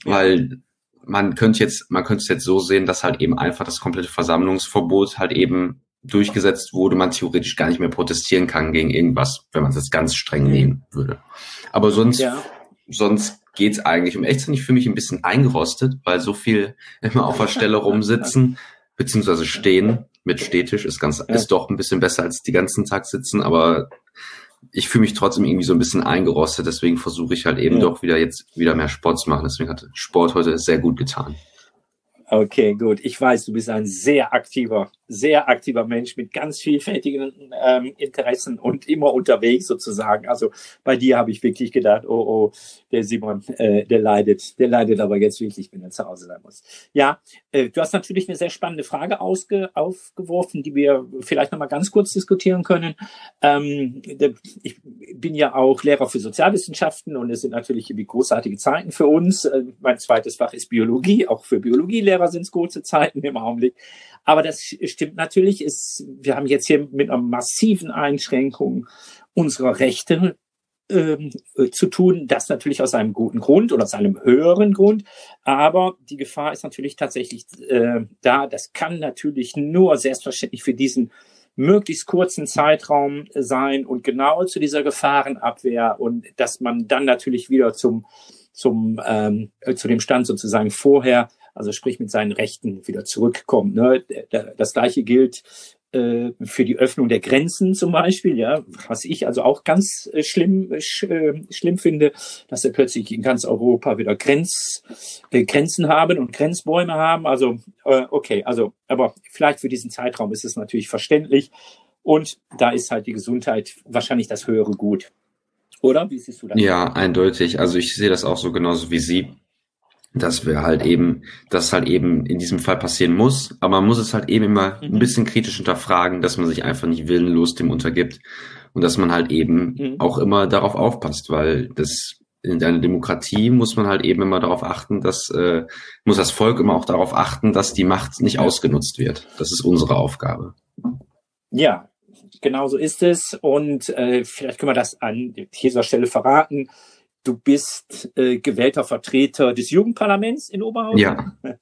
weil man könnte jetzt, man könnte es jetzt so sehen, dass halt eben einfach das komplette Versammlungsverbot halt eben durchgesetzt wurde, man theoretisch gar nicht mehr protestieren kann gegen irgendwas, wenn man es jetzt ganz streng mhm. nehmen würde. Aber sonst, ja. sonst geht's eigentlich. Um echt zu sein, ich fühle mich ein bisschen eingerostet, weil so viel immer auf der Stelle rumsitzen, beziehungsweise stehen mit Stehtisch ist ganz, ist doch ein bisschen besser als die ganzen Tag sitzen, aber ich fühle mich trotzdem irgendwie so ein bisschen eingerostet, deswegen versuche ich halt eben ja. doch wieder jetzt wieder mehr Sport zu machen. Deswegen hat Sport heute sehr gut getan. Okay, gut. Ich weiß, du bist ein sehr aktiver, sehr aktiver Mensch mit ganz vielfältigen ähm, Interessen und immer unterwegs sozusagen. Also bei dir habe ich wirklich gedacht, oh, oh, der Simon, äh, der leidet, der leidet aber jetzt wirklich, wenn er zu Hause sein muss. Ja, äh, du hast natürlich eine sehr spannende Frage ausge aufgeworfen, die wir vielleicht nochmal ganz kurz diskutieren können. Ähm, ich bin ja auch Lehrer für Sozialwissenschaften und es sind natürlich irgendwie großartige Zeiten für uns. Äh, mein zweites Fach ist Biologie, auch für Biologielehrer Lehrer sind es kurze Zeiten im Augenblick. Aber das stimmt natürlich. Ist, wir haben jetzt hier mit einer massiven Einschränkung unserer Rechte ähm, äh, zu tun, das natürlich aus einem guten Grund oder aus einem höheren Grund. Aber die Gefahr ist natürlich tatsächlich äh, da. Das kann natürlich nur selbstverständlich für diesen möglichst kurzen Zeitraum sein und genau zu dieser Gefahrenabwehr und dass man dann natürlich wieder zum zum ähm, äh, zu dem Stand sozusagen vorher, also sprich mit seinen Rechten wieder zurückkommt. Ne? Das gleiche gilt äh, für die Öffnung der Grenzen zum Beispiel, ja, was ich also auch ganz äh, schlimm sch, äh, schlimm finde, dass wir plötzlich in ganz Europa wieder Grenz, Grenzen haben und Grenzbäume haben. Also okay, also aber vielleicht für diesen Zeitraum ist es natürlich verständlich und da ist halt die Gesundheit wahrscheinlich das höhere Gut. Oder wie siehst du das? Ja, eindeutig. Also ich sehe das auch so genauso wie Sie dass wir halt eben, dass halt eben in diesem Fall passieren muss, aber man muss es halt eben immer mhm. ein bisschen kritisch hinterfragen, dass man sich einfach nicht willenlos dem untergibt und dass man halt eben mhm. auch immer darauf aufpasst, weil das in einer Demokratie muss man halt eben immer darauf achten, dass äh, muss das Volk immer auch darauf achten, dass die Macht nicht ausgenutzt wird. Das ist unsere Aufgabe. Ja, genau so ist es und äh, vielleicht können wir das an dieser Stelle verraten Du bist äh, gewählter Vertreter des Jugendparlaments in Oberhausen. Ja.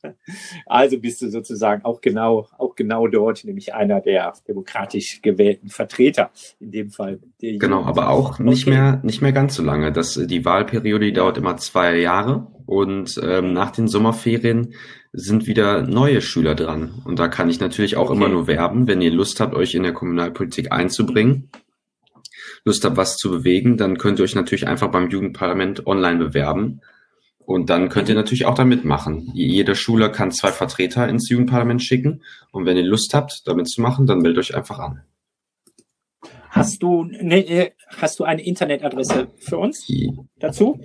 Also bist du sozusagen auch genau, auch genau dort, nämlich einer der demokratisch gewählten Vertreter. In dem Fall. Genau, aber auch nicht okay. mehr, nicht mehr ganz so lange. Das, die Wahlperiode die dauert immer zwei Jahre und ähm, nach den Sommerferien sind wieder neue Schüler dran. Und da kann ich natürlich auch okay. immer nur werben, wenn ihr Lust habt, euch in der Kommunalpolitik einzubringen Lust habt, was zu bewegen, dann könnt ihr euch natürlich einfach beim Jugendparlament online bewerben. Und dann könnt ihr natürlich auch da mitmachen. Jeder Schüler kann zwei Vertreter ins Jugendparlament schicken. Und wenn ihr Lust habt, damit zu machen, dann meldet euch einfach an. Hast du, ne, hast du eine Internetadresse für uns dazu?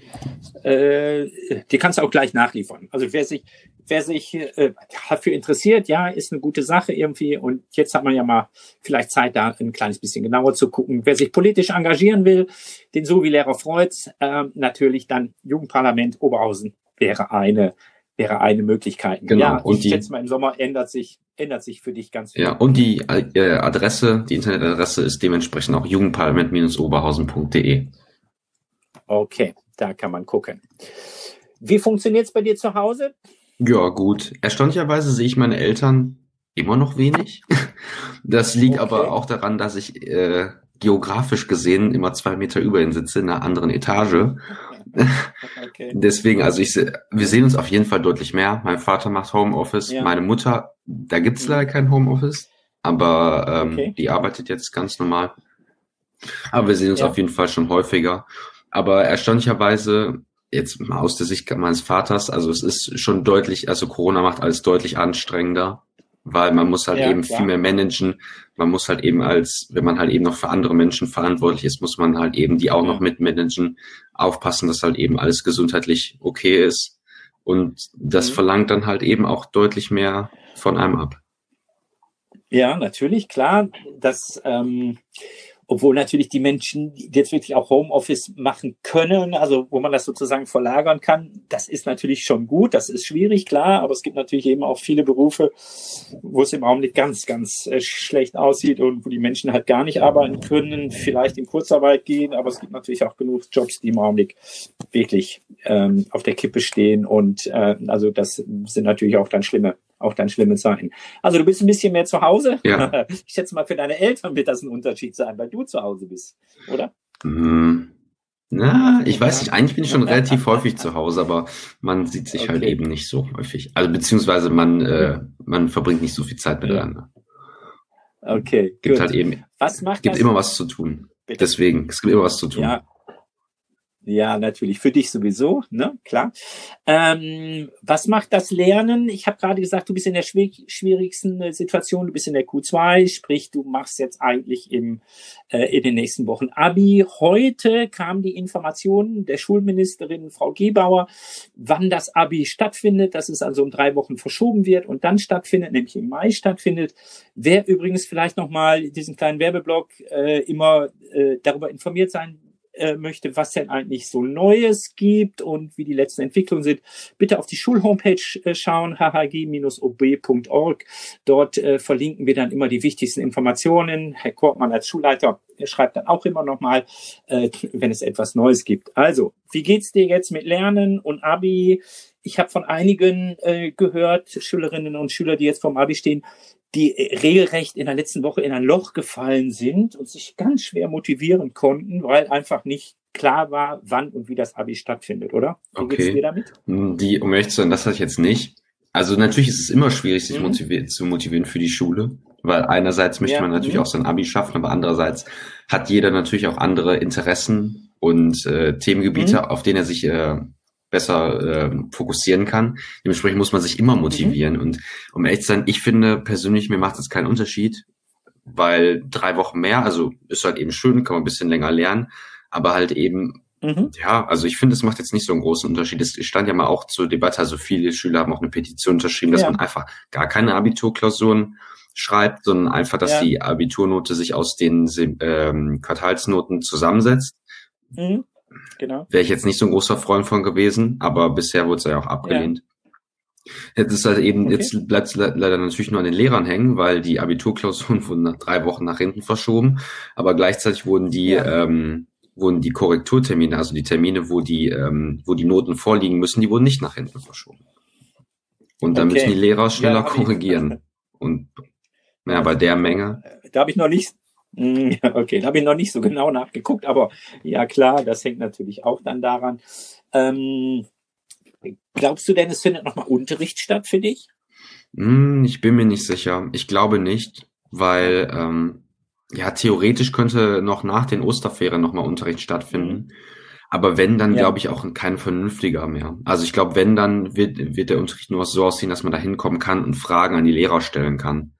Äh, die kannst du auch gleich nachliefern. Also wer sich, wer sich äh, dafür interessiert, ja, ist eine gute Sache irgendwie. Und jetzt hat man ja mal vielleicht Zeit, da ein kleines bisschen genauer zu gucken. Wer sich politisch engagieren will, den so wie Lehrer Freud's, äh, natürlich dann Jugendparlament Oberhausen wäre eine wäre eine Möglichkeit. Genau. Ja, und ich die, schätze mal, im Sommer ändert sich, ändert sich für dich ganz viel. Ja, und die äh, Adresse, die Internetadresse ist dementsprechend auch jugendparlament-oberhausen.de. Okay, da kann man gucken. Wie funktioniert es bei dir zu Hause? Ja, gut. Erstaunlicherweise sehe ich meine Eltern immer noch wenig. Das liegt okay. aber auch daran, dass ich äh, geografisch gesehen immer zwei Meter über ihnen sitze, in einer anderen Etage. Okay. Deswegen, also ich, wir sehen uns auf jeden Fall deutlich mehr. Mein Vater macht Homeoffice, ja. meine Mutter, da gibt's mhm. leider kein Homeoffice, aber ähm, okay. die arbeitet jetzt ganz normal. Aber wir sehen uns ja. auf jeden Fall schon häufiger. Aber erstaunlicherweise, jetzt mal aus der Sicht meines Vaters, also es ist schon deutlich, also Corona macht alles deutlich anstrengender weil man muss halt ja, eben viel mehr managen. Man muss halt eben als, wenn man halt eben noch für andere Menschen verantwortlich ist, muss man halt eben die auch noch mitmanagen, aufpassen, dass halt eben alles gesundheitlich okay ist. Und das mhm. verlangt dann halt eben auch deutlich mehr von einem ab. Ja, natürlich, klar. Das ähm, obwohl natürlich die Menschen jetzt wirklich auch Homeoffice machen können, also wo man das sozusagen verlagern kann, das ist natürlich schon gut, das ist schwierig, klar, aber es gibt natürlich eben auch viele Berufe, wo es im Augenblick ganz, ganz äh, schlecht aussieht und wo die Menschen halt gar nicht arbeiten können, vielleicht in Kurzarbeit gehen, aber es gibt natürlich auch genug Jobs, die im Augenblick wirklich ähm, auf der Kippe stehen und äh, also das sind natürlich auch dann schlimme auch dann schlimme Zeiten. Also du bist ein bisschen mehr zu Hause. Ja. Ich schätze mal, für deine Eltern wird das ein Unterschied sein, weil du zu Hause bist, oder? Mm. Na, ich weiß nicht, eigentlich bin ich schon relativ häufig zu Hause, aber man sieht sich halt okay. halt eben nicht so häufig. Also beziehungsweise man, äh, man verbringt nicht so viel Zeit miteinander. Okay. Gibt gut. halt eben. Was macht gibt das? immer was zu tun. Bitte? Deswegen, es gibt immer was zu tun. Ja, ja, natürlich. Für dich sowieso, ne? Klar. Ähm, was macht das Lernen? Ich habe gerade gesagt, du bist in der schwierigsten äh, Situation, du bist in der Q2, sprich, du machst jetzt eigentlich im, äh, in den nächsten Wochen Abi. Heute kam die Information der Schulministerin Frau Gebauer, wann das Abi stattfindet, dass es also um drei Wochen verschoben wird und dann stattfindet, nämlich im Mai stattfindet. Wer übrigens vielleicht nochmal diesen kleinen Werbeblock äh, immer äh, darüber informiert sein äh, möchte, was denn eigentlich so Neues gibt und wie die letzten Entwicklungen sind, bitte auf die Schulhomepage äh, schauen, hhg-ob.org. Dort äh, verlinken wir dann immer die wichtigsten Informationen. Herr Kortmann als Schulleiter schreibt dann auch immer noch mal, äh, wenn es etwas Neues gibt. Also, wie geht's dir jetzt mit Lernen und Abi? Ich habe von einigen äh, gehört, Schülerinnen und Schüler, die jetzt vom Abi stehen, die regelrecht in der letzten Woche in ein Loch gefallen sind und sich ganz schwer motivieren konnten, weil einfach nicht klar war, wann und wie das Abi stattfindet, oder? Wie okay. geht's dir damit? Hm, die, um ehrlich zu sein, das hatte ich jetzt nicht. Also natürlich ist es immer schwierig, sich mhm. motivieren, zu motivieren für die Schule, weil einerseits möchte ja. man natürlich mhm. auch sein Abi schaffen, aber andererseits hat jeder natürlich auch andere Interessen und äh, Themengebiete, mhm. auf denen er sich äh, besser äh, fokussieren kann. Dementsprechend muss man sich immer mhm. motivieren. Mhm. Und um ehrlich zu sein, ich finde persönlich, mir macht das keinen Unterschied, weil drei Wochen mehr, also ist halt eben schön, kann man ein bisschen länger lernen, aber halt eben, mhm. ja, also ich finde, es macht jetzt nicht so einen großen Unterschied. Es stand ja mal auch zur Debatte, also viele Schüler haben auch eine Petition unterschrieben, dass ja. man einfach gar keine Abiturklausuren schreibt, sondern einfach, dass ja. die Abiturnote sich aus den ähm, Quartalsnoten zusammensetzt. Mhm. Genau. Wäre ich jetzt nicht so ein großer Freund von gewesen, aber bisher wurde es ja auch abgelehnt. Ja. Jetzt ist halt eben, okay. jetzt bleibt es leider natürlich nur an den Lehrern hängen, weil die Abiturklausuren wurden nach drei Wochen nach hinten verschoben, aber gleichzeitig wurden die, ja. ähm, wurden die Korrekturtermine, also die Termine, wo die, ähm, wo die Noten vorliegen müssen, die wurden nicht nach hinten verschoben. Und dann okay. müssen die Lehrer schneller ja, korrigieren. Und ja, bei der Menge. Da habe ich noch nicht, okay, da habe ich noch nicht so genau nachgeguckt, aber ja klar, das hängt natürlich auch dann daran. Ähm, glaubst du denn, es findet nochmal Unterricht statt für dich? Hm, ich bin mir nicht sicher. Ich glaube nicht, weil ähm, ja theoretisch könnte noch nach den Osterferien nochmal Unterricht stattfinden. Mhm. Aber wenn, dann ja. glaube ich auch kein vernünftiger mehr. Also ich glaube, wenn, dann wird, wird der Unterricht nur so aussehen, dass man da hinkommen kann und Fragen an die Lehrer stellen kann.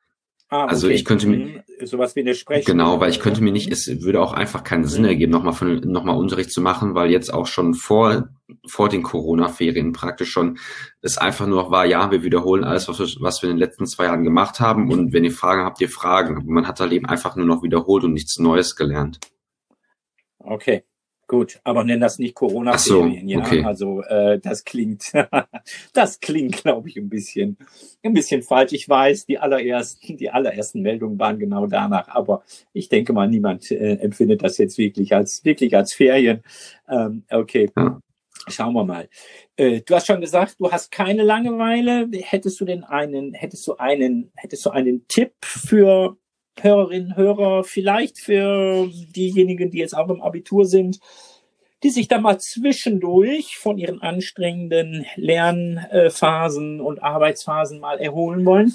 Ah, also okay. ich könnte mir mhm. Sowas wie eine Sprech genau, weil ich könnte mir nicht, es würde auch einfach keinen Sinn mhm. ergeben, nochmal von nochmal Unterricht zu machen, weil jetzt auch schon vor vor den Corona-Ferien praktisch schon es einfach nur noch war, ja, wir wiederholen alles, was wir, was wir in den letzten zwei Jahren gemacht haben und wenn ihr Fragen habt, ihr Fragen. Aber man hat halt eben einfach nur noch wiederholt und nichts Neues gelernt. Okay. Gut, aber nenn das nicht Corona-Ferien, so, ja. Okay. Also äh, das klingt, das klingt, glaube ich, ein bisschen, ein bisschen falsch. Ich weiß, die allerersten, die allerersten Meldungen waren genau danach, aber ich denke mal, niemand äh, empfindet das jetzt wirklich als wirklich als Ferien. Ähm, okay. Ja. Schauen wir mal. Äh, du hast schon gesagt, du hast keine Langeweile. Hättest du denn einen, hättest du einen, hättest du einen Tipp für Hörerinnen, Hörer, vielleicht für diejenigen, die jetzt auch im Abitur sind, die sich da mal zwischendurch von ihren anstrengenden Lernphasen und Arbeitsphasen mal erholen wollen?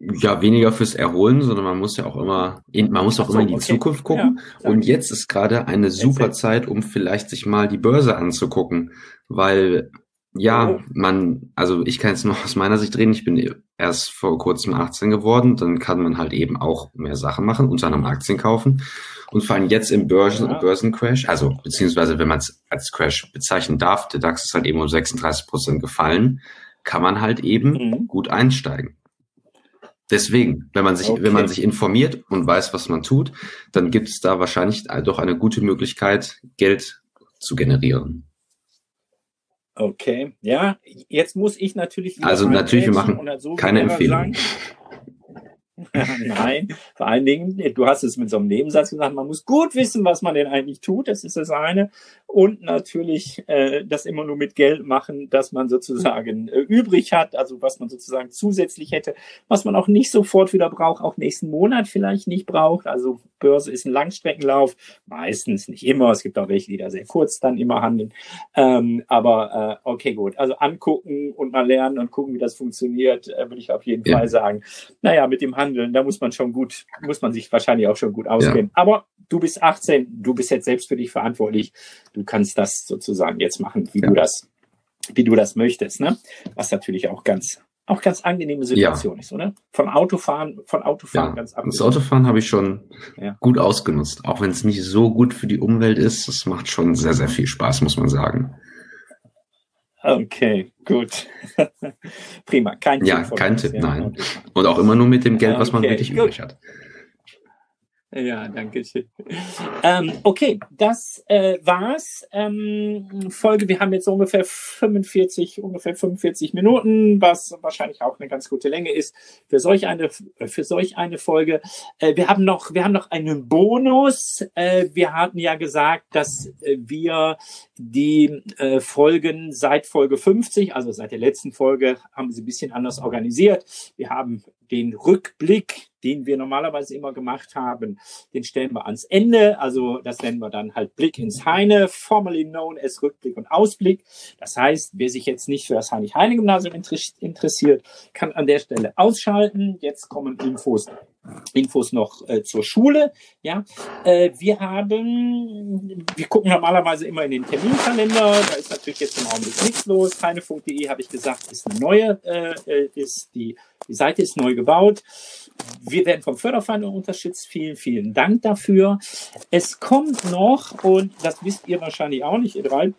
Ja, weniger fürs Erholen, sondern man muss ja auch immer, in, man muss auch so, immer in die okay. Zukunft gucken. Ja, und jetzt ist gerade eine super Zeit, um vielleicht sich mal die Börse anzugucken, weil ja, man, also ich kann jetzt nur aus meiner Sicht reden, ich bin erst vor kurzem 18 geworden, dann kann man halt eben auch mehr Sachen machen, unter anderem Aktien kaufen. Und vor allem jetzt im Börsen, ja. Börsencrash, also beziehungsweise wenn man es als Crash bezeichnen darf, der DAX ist halt eben um 36 Prozent gefallen, kann man halt eben mhm. gut einsteigen. Deswegen, wenn man sich, okay. wenn man sich informiert und weiß, was man tut, dann gibt es da wahrscheinlich doch eine gute Möglichkeit, Geld zu generieren. Okay, ja, jetzt muss ich natürlich. Also natürlich, wir machen keine Empfehlung. Sagen, Nein, vor allen Dingen, du hast es mit so einem Nebensatz gesagt, man muss gut wissen, was man denn eigentlich tut, das ist das eine. Und natürlich äh, das immer nur mit Geld machen, dass man sozusagen äh, übrig hat, also was man sozusagen zusätzlich hätte, was man auch nicht sofort wieder braucht, auch nächsten Monat vielleicht nicht braucht. Also Börse ist ein Langstreckenlauf, meistens nicht immer. Es gibt auch welche, die da sehr kurz dann immer handeln. Ähm, aber äh, okay, gut. Also angucken und mal lernen und gucken, wie das funktioniert, äh, würde ich auf jeden ja. Fall sagen. Naja, mit dem Handeln, da muss man schon gut, muss man sich wahrscheinlich auch schon gut auskennen. Ja. Aber du bist 18, du bist jetzt selbst für dich verantwortlich. Du kannst das sozusagen jetzt machen, wie ja. du das, wie du das möchtest, ne? Was natürlich auch ganz auch ganz angenehme Situation ja. ist, oder? Von Autofahren, von Autofahren ganz angenehm. Das Autofahren habe ich schon gut ausgenutzt, auch wenn es nicht so gut für die Umwelt ist. Es macht schon sehr, sehr viel Spaß, muss man sagen. Okay, gut. Prima. Kein Tipp. Ja, kein Tipp, nein. Und auch immer nur mit dem Geld, was man wirklich gut. übrig hat. Ja, danke schön. Ähm, okay, das äh, war's. Ähm, Folge, wir haben jetzt ungefähr 45, ungefähr 45 Minuten, was wahrscheinlich auch eine ganz gute Länge ist für solch eine, für solch eine Folge. Äh, wir haben noch, wir haben noch einen Bonus. Äh, wir hatten ja gesagt, dass äh, wir die äh, Folgen seit Folge 50, also seit der letzten Folge, haben sie ein bisschen anders organisiert. Wir haben den Rückblick, den wir normalerweise immer gemacht haben, den stellen wir ans Ende. Also das nennen wir dann halt Blick ins Heine, formerly known as Rückblick und Ausblick. Das heißt, wer sich jetzt nicht für das Heinrich-Heine-Gymnasium interessiert, kann an der Stelle ausschalten. Jetzt kommen Infos Infos noch äh, zur Schule. Ja, äh, wir haben, wir gucken normalerweise immer in den Terminkalender. Da ist natürlich jetzt im Augenblick nichts los. Heinefunk.de habe ich gesagt, ist eine neue, äh, äh, ist die, die Seite ist neu gebaut. Wir werden vom Förderverein unterstützt. Vielen, vielen Dank dafür. Es kommt noch, und das wisst ihr wahrscheinlich auch nicht, ihr drei,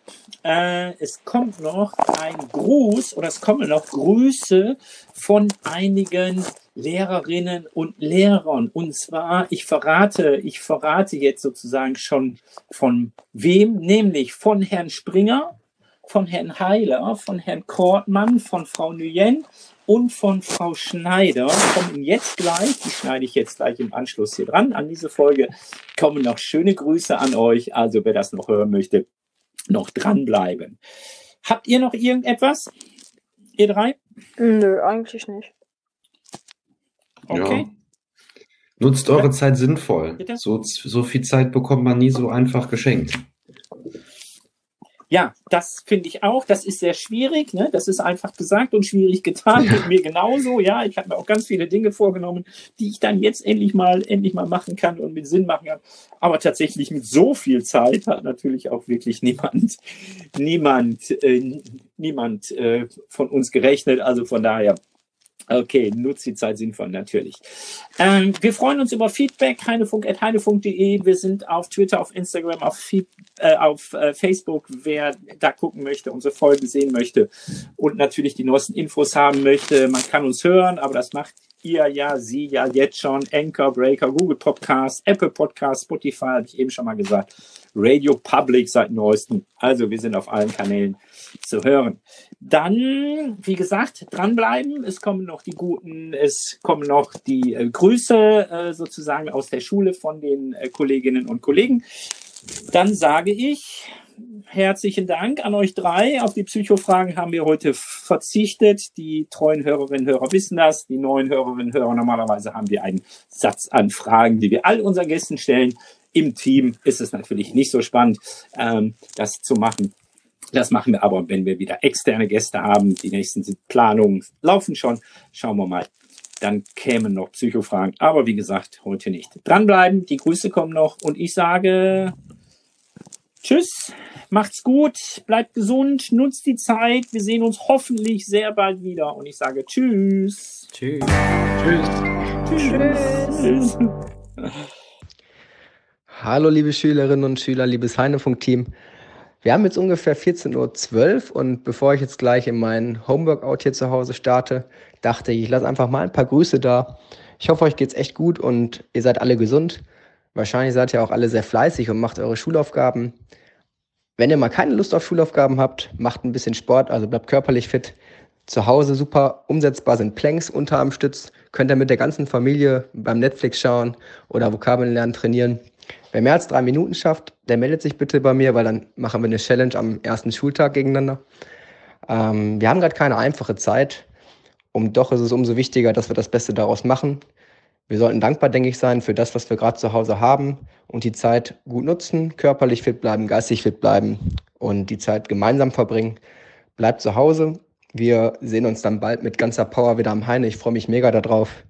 äh, es kommt noch ein Gruß oder es kommen noch Grüße von einigen Lehrerinnen und Lehrern. Und zwar, ich verrate, ich verrate jetzt sozusagen schon von wem, nämlich von Herrn Springer, von Herrn Heiler, von Herrn Kortmann, von Frau Nguyen und von Frau Schneider kommen jetzt gleich, die schneide ich jetzt gleich im Anschluss hier dran an diese Folge, kommen noch schöne Grüße an euch. Also wer das noch hören möchte, noch dranbleiben. Habt ihr noch irgendetwas, ihr drei? Nö, eigentlich nicht. Okay. Ja. Nutzt eure ja. Zeit sinnvoll. So, so viel Zeit bekommt man nie so einfach geschenkt. Ja, das finde ich auch. Das ist sehr schwierig. Ne? Das ist einfach gesagt und schwierig getan. Ja. Mit mir genauso. Ja, ich habe mir auch ganz viele Dinge vorgenommen, die ich dann jetzt endlich mal, endlich mal machen kann und mit Sinn machen kann. Aber tatsächlich mit so viel Zeit hat natürlich auch wirklich niemand, niemand, äh, niemand äh, von uns gerechnet. Also von daher Okay, nutzt die Zeit sinnvoll, natürlich. Ähm, wir freuen uns über Feedback, heinefunk.heinefunk.de. Wir sind auf Twitter, auf Instagram, auf, äh, auf äh, Facebook, wer da gucken möchte, unsere Folgen sehen möchte und natürlich die neuesten Infos haben möchte. Man kann uns hören, aber das macht ihr ja, sie ja jetzt schon. Anchor, Breaker, Google Podcast, Apple Podcast, Spotify, habe ich eben schon mal gesagt. Radio Public seit neuestem. Also wir sind auf allen Kanälen zu hören. Dann, wie gesagt, dranbleiben. Es kommen noch die guten, es kommen noch die äh, Grüße äh, sozusagen aus der Schule von den äh, Kolleginnen und Kollegen. Dann sage ich herzlichen Dank an euch drei. Auf die Psychofragen haben wir heute verzichtet. Die treuen Hörerinnen und Hörer wissen das. Die neuen Hörerinnen und Hörer normalerweise haben wir einen Satz an Fragen, die wir all unseren Gästen stellen. Im Team ist es natürlich nicht so spannend, ähm, das zu machen. Das machen wir aber, wenn wir wieder externe Gäste haben. Die nächsten Planungen laufen schon. Schauen wir mal. Dann kämen noch Psychofragen. Aber wie gesagt, heute nicht. Dranbleiben. Die Grüße kommen noch. Und ich sage Tschüss. Macht's gut. Bleibt gesund. Nutzt die Zeit. Wir sehen uns hoffentlich sehr bald wieder. Und ich sage Tschüss. Tschüss. Tschüss. Tschüss. tschüss. Hallo, liebe Schülerinnen und Schüler, liebes Heinefunk-Team. Wir haben jetzt ungefähr 14.12 Uhr und bevor ich jetzt gleich in mein Homeworkout hier zu Hause starte, dachte ich, ich lasse einfach mal ein paar Grüße da. Ich hoffe, euch geht's echt gut und ihr seid alle gesund. Wahrscheinlich seid ihr auch alle sehr fleißig und macht eure Schulaufgaben. Wenn ihr mal keine Lust auf Schulaufgaben habt, macht ein bisschen Sport, also bleibt körperlich fit. Zu Hause super umsetzbar sind Planks, Unterarmstütz. Könnt ihr mit der ganzen Familie beim Netflix schauen oder Vokabeln lernen, trainieren. Wer mehr als drei Minuten schafft, der meldet sich bitte bei mir, weil dann machen wir eine Challenge am ersten Schultag gegeneinander. Ähm, wir haben gerade keine einfache Zeit. Und doch ist es umso wichtiger, dass wir das Beste daraus machen. Wir sollten dankbar, denke ich, sein für das, was wir gerade zu Hause haben und die Zeit gut nutzen, körperlich fit bleiben, geistig fit bleiben und die Zeit gemeinsam verbringen. Bleibt zu Hause. Wir sehen uns dann bald mit ganzer Power wieder am Heine. Ich freue mich mega darauf.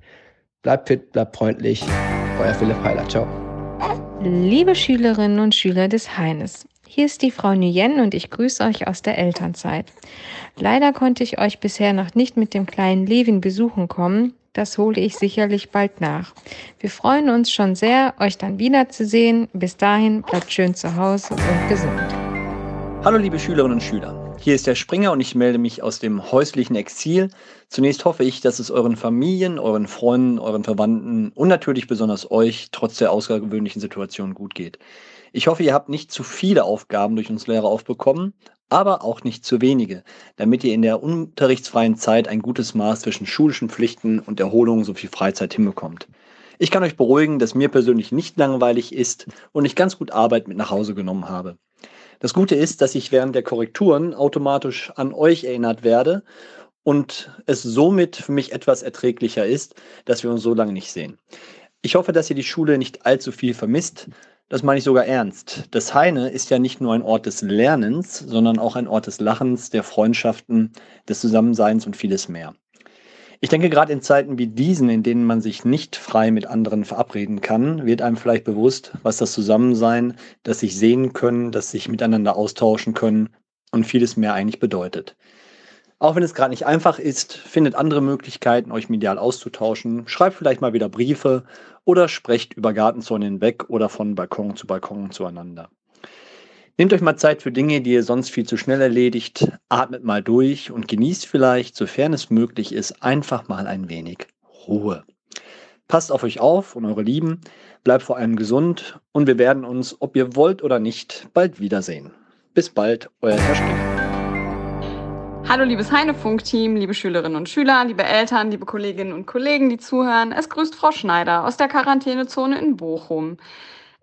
Bleibt fit, bleibt freundlich. Euer Philipp Heiler. Ciao. Liebe Schülerinnen und Schüler des Heines, hier ist die Frau Nguyen und ich grüße euch aus der Elternzeit. Leider konnte ich euch bisher noch nicht mit dem kleinen Levin besuchen kommen. Das hole ich sicherlich bald nach. Wir freuen uns schon sehr, euch dann wiederzusehen. Bis dahin bleibt schön zu Hause und gesund. Hallo liebe Schülerinnen und Schüler. Hier ist der Springer und ich melde mich aus dem häuslichen Exil. Zunächst hoffe ich, dass es euren Familien, euren Freunden, euren Verwandten und natürlich besonders euch trotz der außergewöhnlichen Situation gut geht. Ich hoffe, ihr habt nicht zu viele Aufgaben durch uns Lehrer aufbekommen, aber auch nicht zu wenige, damit ihr in der unterrichtsfreien Zeit ein gutes Maß zwischen schulischen Pflichten und Erholung sowie Freizeit hinbekommt. Ich kann euch beruhigen, dass mir persönlich nicht langweilig ist und ich ganz gut Arbeit mit nach Hause genommen habe. Das Gute ist, dass ich während der Korrekturen automatisch an euch erinnert werde und es somit für mich etwas erträglicher ist, dass wir uns so lange nicht sehen. Ich hoffe, dass ihr die Schule nicht allzu viel vermisst. Das meine ich sogar ernst. Das Heine ist ja nicht nur ein Ort des Lernens, sondern auch ein Ort des Lachens, der Freundschaften, des Zusammenseins und vieles mehr. Ich denke, gerade in Zeiten wie diesen, in denen man sich nicht frei mit anderen verabreden kann, wird einem vielleicht bewusst, was das Zusammensein, das sich sehen können, das sich miteinander austauschen können und vieles mehr eigentlich bedeutet. Auch wenn es gerade nicht einfach ist, findet andere Möglichkeiten, euch medial auszutauschen. Schreibt vielleicht mal wieder Briefe oder sprecht über Gartenzäune hinweg oder von Balkon zu Balkon zueinander. Nehmt euch mal Zeit für Dinge, die ihr sonst viel zu schnell erledigt. Atmet mal durch und genießt vielleicht, sofern es möglich ist, einfach mal ein wenig Ruhe. Passt auf euch auf und eure Lieben. Bleibt vor allem gesund und wir werden uns, ob ihr wollt oder nicht, bald wiedersehen. Bis bald, euer Herr Springer. Hallo liebes Heinefunk-Team, liebe Schülerinnen und Schüler, liebe Eltern, liebe Kolleginnen und Kollegen, die zuhören. Es grüßt Frau Schneider aus der Quarantänezone in Bochum.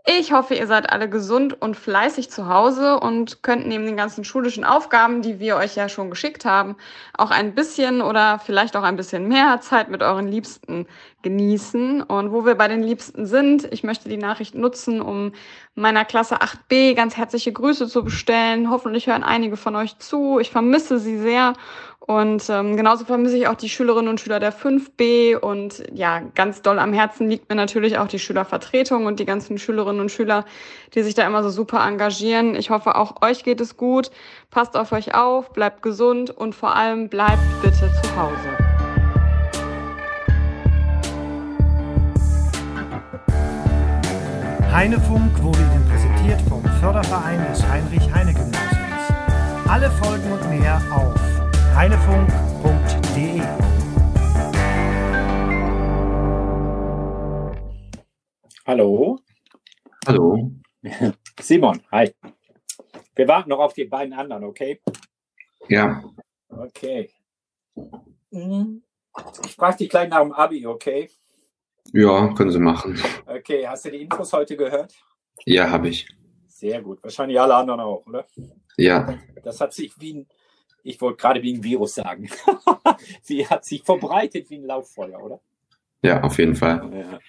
Ich hoffe, ihr seid alle gesund und fleißig zu Hause und könnt neben den ganzen schulischen Aufgaben, die wir euch ja schon geschickt haben, auch ein bisschen oder vielleicht auch ein bisschen mehr Zeit mit euren Liebsten genießen. Und wo wir bei den Liebsten sind, ich möchte die Nachricht nutzen, um meiner Klasse 8b ganz herzliche Grüße zu bestellen. Hoffentlich hören einige von euch zu. Ich vermisse sie sehr und ähm, genauso vermisse ich auch die Schülerinnen und Schüler der 5b. Und ja, ganz doll am Herzen liegt mir natürlich auch die Schülervertretung und die ganzen Schülerinnen und Schüler, die sich da immer so super engagieren. Ich hoffe, auch euch geht es gut. Passt auf euch auf, bleibt gesund und vor allem bleibt bitte zu Hause. Heinefunk wurde Ihnen präsentiert vom Förderverein des Heinrich-Heine-Gymnasiums. Alle Folgen und mehr auf heinefunk.de. Hallo. Hallo. Simon, hi. Wir warten noch auf die beiden anderen, okay? Ja. Okay. Ich frage dich gleich nach dem Abi, okay? Ja, können Sie machen. Okay, hast du die Infos heute gehört? Ja, habe ich. Sehr gut. Wahrscheinlich alle anderen auch, oder? Ja. Das hat sich wie ein ich wollte gerade wie ein Virus sagen. Sie hat sich verbreitet wie ein Lauffeuer, oder? Ja, auf jeden Fall. Ja.